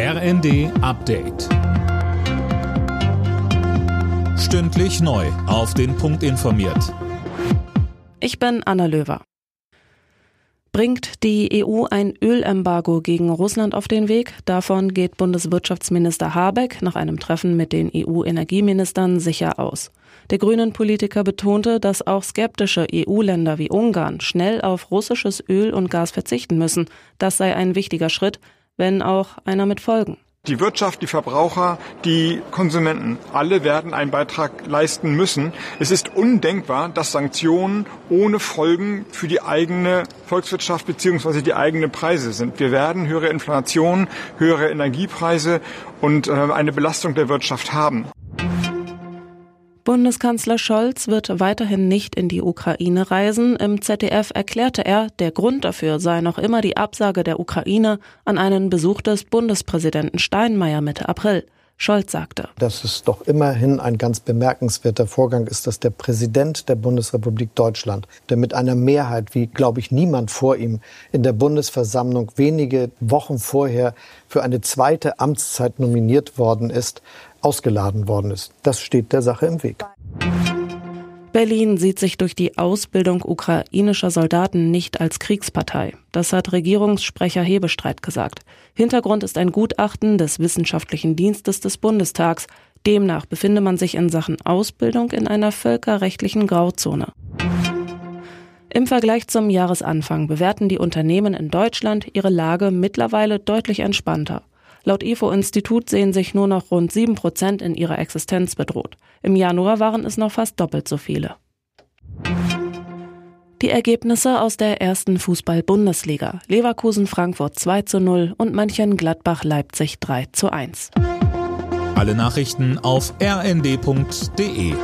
RND Update. Stündlich neu. Auf den Punkt informiert. Ich bin Anna Löwer. Bringt die EU ein Ölembargo gegen Russland auf den Weg? Davon geht Bundeswirtschaftsminister Habeck nach einem Treffen mit den EU-Energieministern sicher aus. Der grünen Politiker betonte, dass auch skeptische EU-Länder wie Ungarn schnell auf russisches Öl und Gas verzichten müssen. Das sei ein wichtiger Schritt, wenn auch einer mit Folgen. Die Wirtschaft, die Verbraucher, die Konsumenten, alle werden einen Beitrag leisten müssen. Es ist undenkbar, dass Sanktionen ohne Folgen für die eigene Volkswirtschaft bzw. die eigenen Preise sind. Wir werden höhere Inflation, höhere Energiepreise und äh, eine Belastung der Wirtschaft haben. Bundeskanzler Scholz wird weiterhin nicht in die Ukraine reisen. Im ZDF erklärte er, der Grund dafür sei noch immer die Absage der Ukraine an einen Besuch des Bundespräsidenten Steinmeier Mitte April. Scholz sagte, dass es doch immerhin ein ganz bemerkenswerter Vorgang ist, dass der Präsident der Bundesrepublik Deutschland, der mit einer Mehrheit, wie glaube ich niemand vor ihm, in der Bundesversammlung wenige Wochen vorher für eine zweite Amtszeit nominiert worden ist, ausgeladen worden ist. Das steht der Sache im Weg. Berlin sieht sich durch die Ausbildung ukrainischer Soldaten nicht als Kriegspartei. Das hat Regierungssprecher Hebestreit gesagt. Hintergrund ist ein Gutachten des Wissenschaftlichen Dienstes des Bundestags. Demnach befinde man sich in Sachen Ausbildung in einer völkerrechtlichen Grauzone. Im Vergleich zum Jahresanfang bewerten die Unternehmen in Deutschland ihre Lage mittlerweile deutlich entspannter. Laut IFO-Institut sehen sich nur noch rund sieben Prozent in ihrer Existenz bedroht. Im Januar waren es noch fast doppelt so viele. Die Ergebnisse aus der ersten Fußball-Bundesliga. Leverkusen Frankfurt 2 zu 0 und Mönchengladbach Leipzig 3 zu 1. Alle Nachrichten auf rnd.de